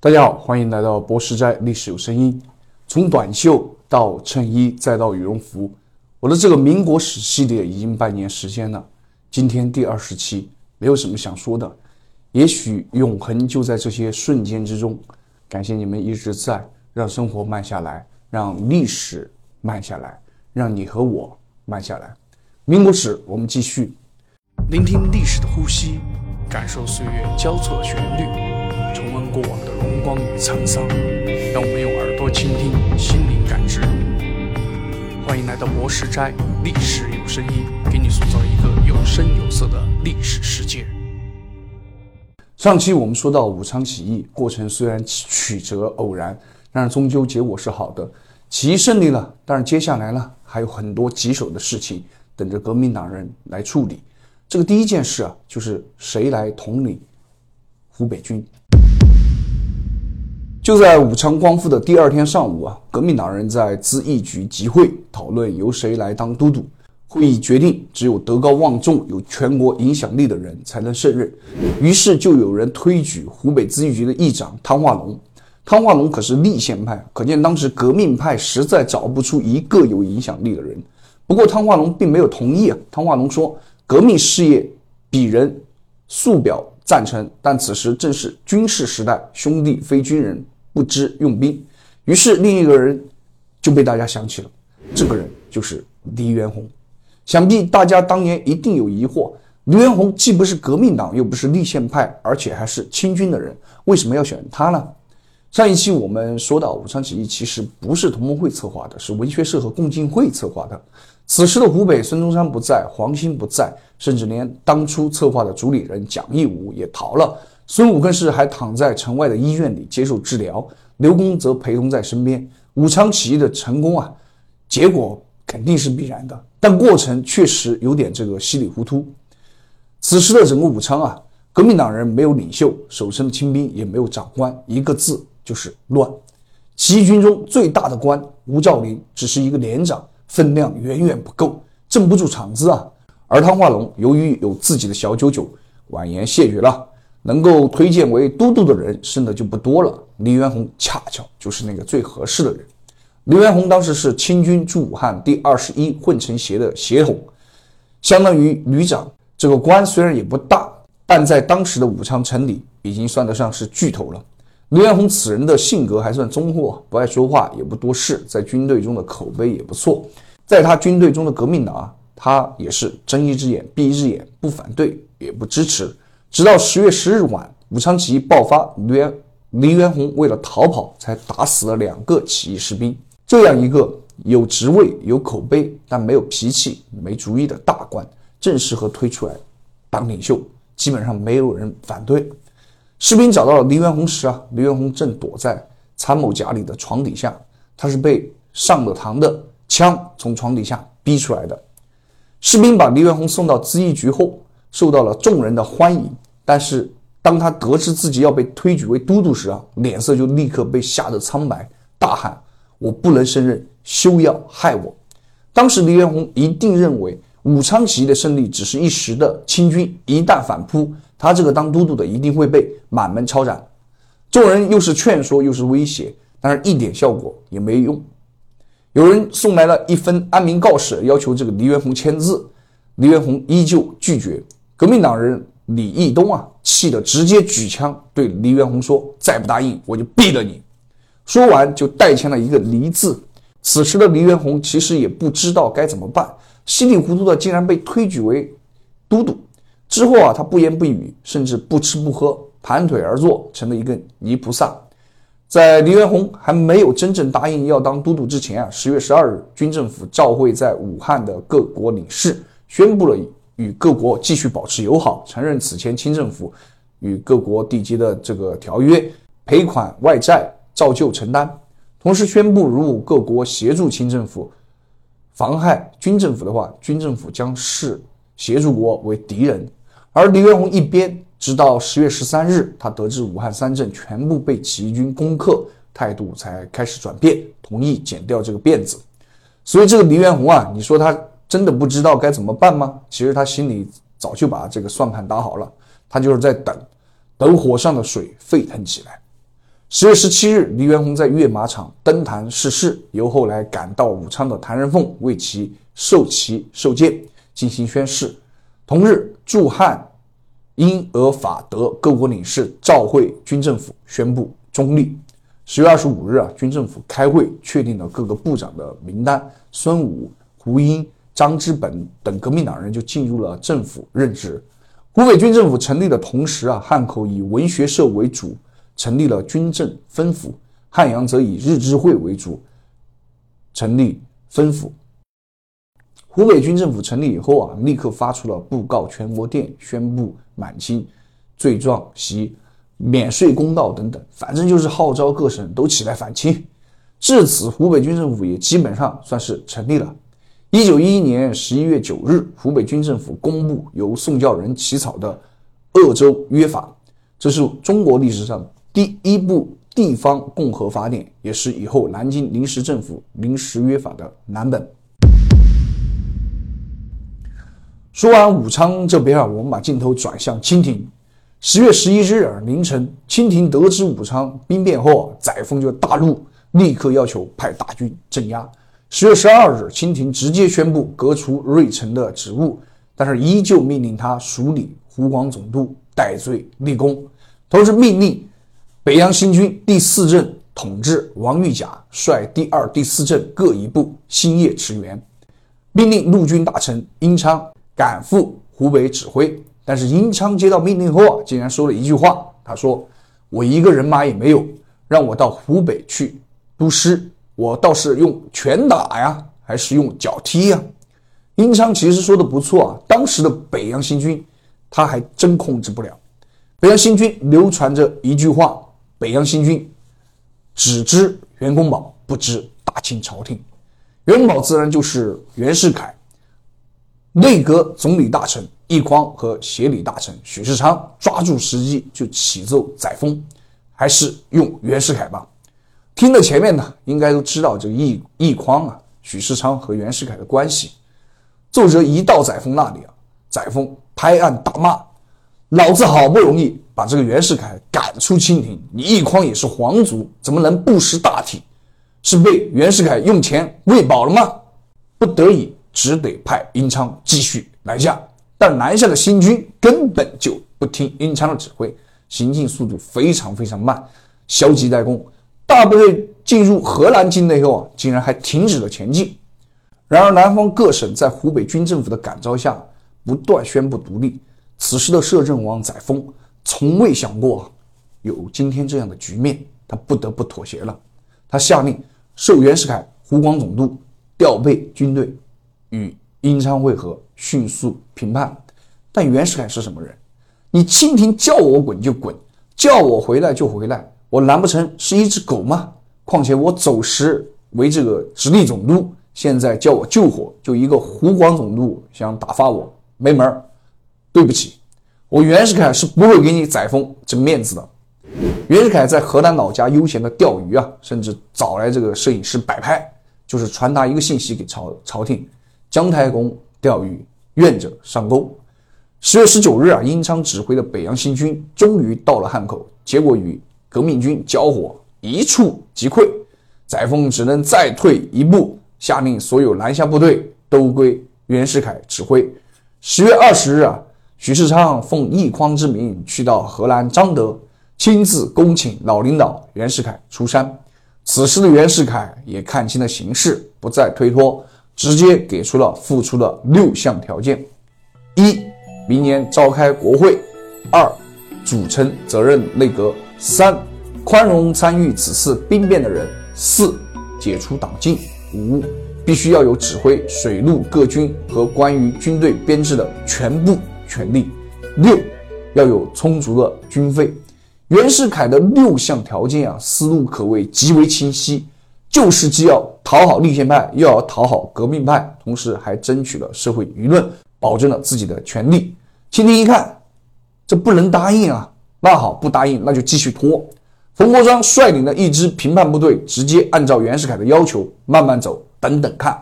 大家好，欢迎来到博士斋历史有声音。从短袖到衬衣，再到羽绒服，我的这个民国史系列已经半年时间了。今天第二十期，没有什么想说的。也许永恒就在这些瞬间之中。感谢你们一直在，让生活慢下来，让历史慢下来，让你和我慢下来。民国史，我们继续，聆听历史的呼吸，感受岁月交错的旋律，重温过往的荣光与沧桑。让我们用耳朵倾听，心灵感知。欢迎来到博士斋，历史有声音，给你塑造一个有声有色的历史世界。上期我们说到武昌起义过程虽然曲折偶然，但是终究结果是好的，起义胜利了。但是接下来呢，还有很多棘手的事情等着革命党人来处理。这个第一件事啊，就是谁来统领湖北军。就在武昌光复的第二天上午啊，革命党人在咨议局集会讨论由谁来当都督。会议决定，只有德高望重、有全国影响力的人才能胜任。于是就有人推举湖北咨议局的议长汤化龙。汤化龙可是立宪派，可见当时革命派实在找不出一个有影响力的人。不过汤化龙并没有同意啊。汤化龙说：“革命事业，鄙人素表赞成，但此时正是军事时代，兄弟非军人，不知用兵。”于是另一个人就被大家想起了，这个人就是黎元洪。想必大家当年一定有疑惑：黎元洪既不是革命党，又不是立宪派，而且还是清军的人，为什么要选他呢？上一期我们说到，武昌起义其实不是同盟会策划的，是文学社和共进会策划的。此时的湖北，孙中山不在，黄兴不在，甚至连当初策划的主理人蒋义武也逃了。孙武更是还躺在城外的医院里接受治疗，刘公则陪同在身边。武昌起义的成功啊，结果肯定是必然的。但过程确实有点这个稀里糊涂。此时的整个武昌啊，革命党人没有领袖，守城的清兵也没有长官，一个字就是乱。起义军中最大的官吴兆麟只是一个连长，分量远远不够，镇不住场子啊。而汤化龙由于有自己的小九九，婉言谢绝了，能够推荐为都督的人剩的就不多了。黎元洪恰巧就是那个最合适的人。黎元洪当时是清军驻武汉第二十一混成协的协统，相当于旅长。这个官虽然也不大，但在当时的武昌城里已经算得上是巨头了。黎元洪此人的性格还算忠厚，不爱说话，也不多事，在军队中的口碑也不错。在他军队中的革命党啊，他也是睁一只眼闭一只眼，不反对也不支持。直到十月十日晚，武昌起义爆发，黎元黎元洪为了逃跑，才打死了两个起义士兵。这样一个有职位、有口碑，但没有脾气、没主意的大官，正适合推出来当领袖，基本上没有人反对。士兵找到了黎元洪时啊，黎元洪正躲在参谋甲里的床底下，他是被上了膛的枪从床底下逼出来的。士兵把黎元洪送到咨议局后，受到了众人的欢迎，但是当他得知自己要被推举为都督时啊，脸色就立刻被吓得苍白，大喊。我不能胜任，休要害我！当时黎元洪一定认为武昌起义的胜利只是一时的，清军一旦反扑，他这个当都督的一定会被满门抄斩。众人又是劝说又是威胁，但是一点效果也没用。有人送来了一份安民告示，要求这个黎元洪签字，黎元洪依旧拒绝。革命党人李义东啊，气得直接举枪对黎元洪说：“再不答应，我就毙了你！”说完就代签了一个“黎”字。此时的黎元洪其实也不知道该怎么办，稀里糊涂的竟然被推举为都督。之后啊，他不言不语，甚至不吃不喝，盘腿而坐，成了一个泥菩萨。在黎元洪还没有真正答应要当都督之前啊，十月十二日，军政府召会在武汉的各国领事，宣布了与各国继续保持友好，承认此前清政府与各国缔结的这个条约，赔款外债。照旧承担，同时宣布，如果各国协助清政府妨害军政府的话，军政府将视协助国为敌人。而黎元洪一边，直到十月十三日，他得知武汉三镇全部被起义军攻克，态度才开始转变，同意剪掉这个辫子。所以这个黎元洪啊，你说他真的不知道该怎么办吗？其实他心里早就把这个算盘打好了，他就是在等，等火上的水沸腾起来。十月十七日，黎元洪在跃马场登坛逝世，由后来赶到武昌的谭仁凤为其授旗授剑，进行宣誓。同日，驻汉、英、俄、法、德各国领事召会军政府，宣布中立。十月二十五日啊，军政府开会确定了各个部长的名单，孙武、胡英、张之本等革命党人就进入了政府任职。湖北军政府成立的同时啊，汉口以文学社为主。成立了军政分府，汉阳则以日志会为主，成立分府。湖北军政府成立以后啊，立刻发出了布告全国电，宣布满清罪状及免税公道等等，反正就是号召各省都起来反清。至此，湖北军政府也基本上算是成立了。一九一一年十一月九日，湖北军政府公布由宋教仁起草的《鄂州约法》，这是中国历史上。第一部地方共和法典，也是以后南京临时政府临时约法的蓝本。说完武昌这边啊，我们把镜头转向清廷。十月十一日凌晨，清廷得知武昌兵变后，载沣就大怒，立刻要求派大军镇压。十月十二日，清廷直接宣布革除瑞成的职务，但是依旧命令他署理湖广总督，戴罪立功，同时命令。北洋新军第四镇统制王玉甲率第二、第四镇各一部，星夜驰援，命令陆军大臣英昌赶赴湖北指挥。但是英昌接到命令后啊，竟然说了一句话：“他说我一个人马也没有，让我到湖北去督师，我倒是用拳打呀，还是用脚踢呀？”殷昌其实说的不错啊，当时的北洋新军他还真控制不了。北洋新军流传着一句话。北洋新军只知袁公宝，不知大清朝廷。袁公宝自然就是袁世凯，内阁总理大臣奕匡和协理大臣许世昌抓住时机就启奏载沣，还是用袁世凯吧。听了前面的，应该都知道这个奕奕匡啊、许世昌和袁世凯的关系。奏折一到载沣那里啊，载沣拍案大骂：“老子好不容易！”把这个袁世凯赶出清廷，你易匡也是皇族，怎么能不识大体？是被袁世凯用钱喂饱了吗？不得已，只得派殷昌继续南下。但南下的新军根本就不听殷昌的指挥，行进速度非常非常慢，消极怠工。大部队进入河南境内后啊，竟然还停止了前进。然而，南方各省在湖北军政府的感召下，不断宣布独立。此时的摄政王载沣。从未想过有今天这样的局面，他不得不妥协了。他下令授袁世凯湖广总督，调配军队与英昌会合，迅速平叛。但袁世凯是什么人？你清廷叫我滚就滚，叫我回来就回来，我难不成是一只狗吗？况且我走时为这个直隶总督，现在叫我救火，就一个湖广总督想打发我，没门儿！对不起。我袁世凯是不会给你载沣这面子的。袁世凯在河南老家悠闲的钓鱼啊，甚至找来这个摄影师摆拍，就是传达一个信息给朝朝廷：姜太公钓鱼，愿者上钩。十月十九日啊，英昌指挥的北洋新军终于到了汉口，结果与革命军交火，一触即溃，载沣只能再退一步，下令所有南下部队都归袁世凯指挥。十月二十日啊。许世昌奉奕匡之名去到河南张德，亲自恭请老领导袁世凯出山。此时的袁世凯也看清了形势，不再推脱，直接给出了付出的六项条件：一、明年召开国会；二、组成责任内阁；三、宽容参与此次兵变的人；四、解除党禁；五、必须要有指挥水陆各军和关于军队编制的全部。权力六要有充足的军费。袁世凯的六项条件啊，思路可谓极为清晰，就是既要讨好立宪派，又要讨好革命派，同时还争取了社会舆论，保证了自己的权利。清廷一看，这不能答应啊，那好，不答应，那就继续拖。冯国璋率领的一支平叛部队，直接按照袁世凯的要求慢慢走，等等看。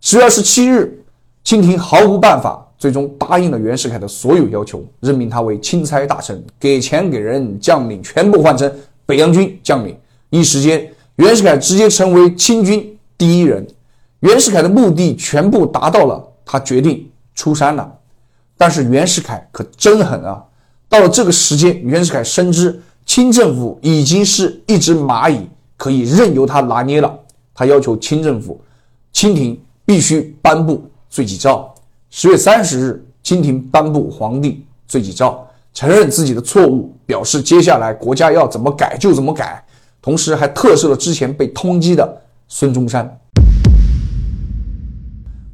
十月二十七日，清廷毫无办法。最终答应了袁世凯的所有要求，任命他为钦差大臣，给钱给人，将领全部换成北洋军将领。一时间，袁世凯直接成为清军第一人。袁世凯的目的全部达到了，他决定出山了。但是袁世凯可真狠啊！到了这个时间，袁世凯深知清政府已经是一只蚂蚁，可以任由他拿捏了。他要求清政府，清廷必须颁布罪己诏。十月三十日，清廷颁布皇帝罪己诏，承认自己的错误，表示接下来国家要怎么改就怎么改，同时还特赦了之前被通缉的孙中山。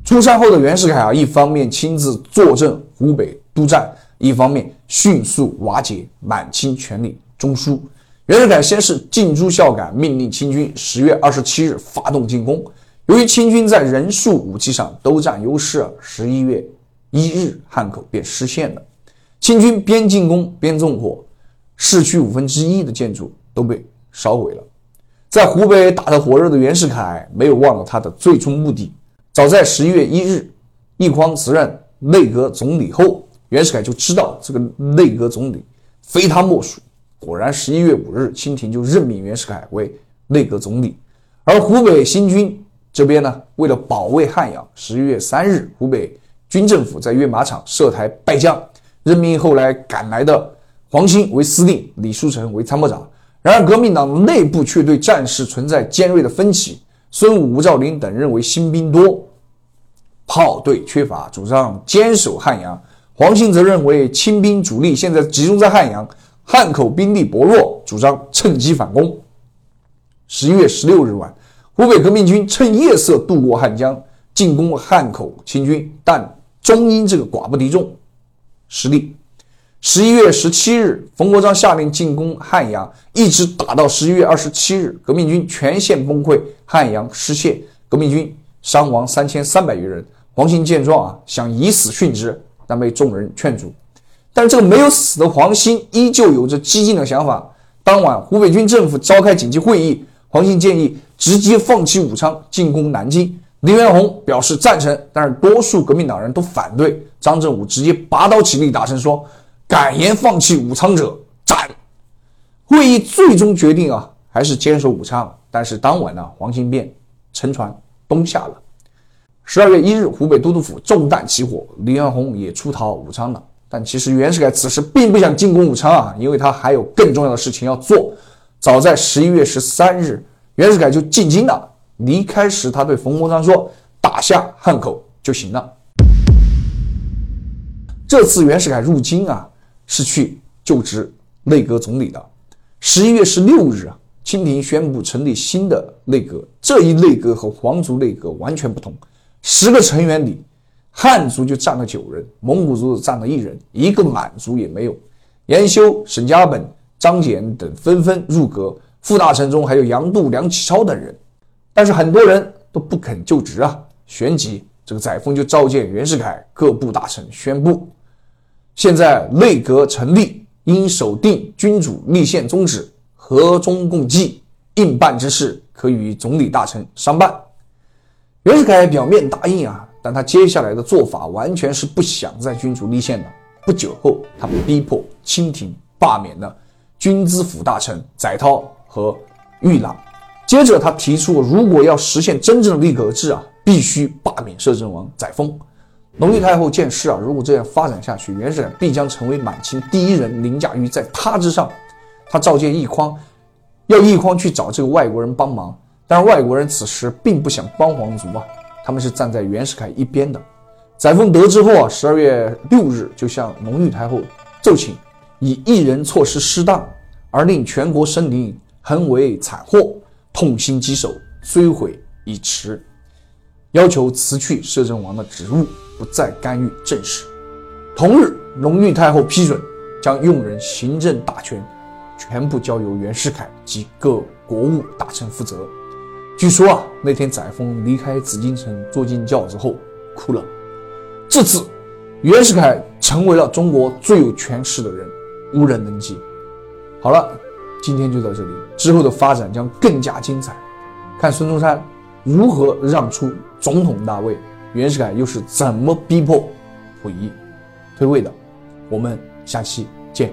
出山后的袁世凯啊，一方面亲自坐镇湖北督战，一方面迅速瓦解满清权力中枢。袁世凯先是进驻孝感，命令清军十月二十七日发动进攻。由于清军在人数、武器上都占优势，十一月一日汉口便失陷了。清军边进攻边纵火，市区五分之一的建筑都被烧毁了。在湖北打得火热的袁世凯没有忘了他的最终目的。早在十一月一日，奕匡辞任内阁总理后，袁世凯就知道这个内阁总理非他莫属。果然，十一月五日，清廷就任命袁世凯为内阁总理。而湖北新军这边呢，为了保卫汉阳，十一月三日，湖北军政府在阅马场设台拜将，任命后来赶来的黄兴为司令，李书成为参谋长。然而，革命党内部却对战事存在尖锐的分歧。孙武、吴兆麟等认为新兵多。炮队缺乏，主张坚守汉阳；黄兴则认为清兵主力现在集中在汉阳，汉口兵力薄弱，主张趁机反攻。十一月十六日晚，湖北革命军趁夜色渡过汉江，进攻汉口清军，但终因这个寡不敌众，失利。十一月十七日，冯国璋下令进攻汉阳，一直打到十一月二十七日，革命军全线崩溃，汉阳失陷，革命军伤亡三千三百余人。黄兴见状啊，想以死殉之，但被众人劝阻。但这个没有死的黄兴依旧有着激进的想法。当晚，湖北军政府召开紧急会议，黄兴建议直接放弃武昌，进攻南京。黎元洪表示赞成，但是多数革命党人都反对。张振武直接拔刀起立，大声说：“敢言放弃武昌者，斩！”会议最终决定啊，还是坚守武昌。但是当晚呢，黄兴便乘船东下了。十二月一日，湖北都督府中弹起火，黎元洪也出逃武昌了。但其实袁世凯此时并不想进攻武昌啊，因为他还有更重要的事情要做。早在十一月十三日，袁世凯就进京了。离开时，他对冯国璋说：“打下汉口就行了。”这次袁世凯入京啊，是去就职内阁总理的。十一月十六日啊，清廷宣布成立新的内阁，这一内阁和皇族内阁完全不同。十个成员里，汉族就占了九人，蒙古族占了一人，一个满族也没有。严修、沈家本、张俭等纷纷入阁，副大臣中还有杨度、梁启超等人，但是很多人都不肯就职啊。旋即，这个载沣就召见袁世凯各部大臣，宣布：现在内阁成立，应守定君主立宪宗旨，和衷共济，应办之事可与总理大臣商办。袁世凯表面答应啊，但他接下来的做法完全是不想在君主立宪的。不久后，他逼迫清廷罢免了军资府大臣载涛和玉郎。接着，他提出，如果要实现真正的立阁制啊，必须罢免摄政王载沣。隆裕太后见势啊，如果这样发展下去，袁世凯必将成为满清第一人，凌驾于在他之上。他召见奕匡，要奕匡去找这个外国人帮忙。但外国人此时并不想帮皇族啊，他们是站在袁世凯一边的。载沣得知后啊，十二月六日就向隆裕太后奏请，以一人措施失当而令全国生灵横为惨祸，痛心疾首，追悔已迟，要求辞去摄政王的职务，不再干预政事。同日，隆裕太后批准将用人行政大权全部交由袁世凯及各国务大臣负责。据说啊，那天载沣离开紫禁城，坐进轿子后哭了。这次，袁世凯成为了中国最有权势的人，无人能及。好了，今天就到这里，之后的发展将更加精彩。看孙中山如何让出总统大位，袁世凯又是怎么逼迫溥仪退位的。我们下期见。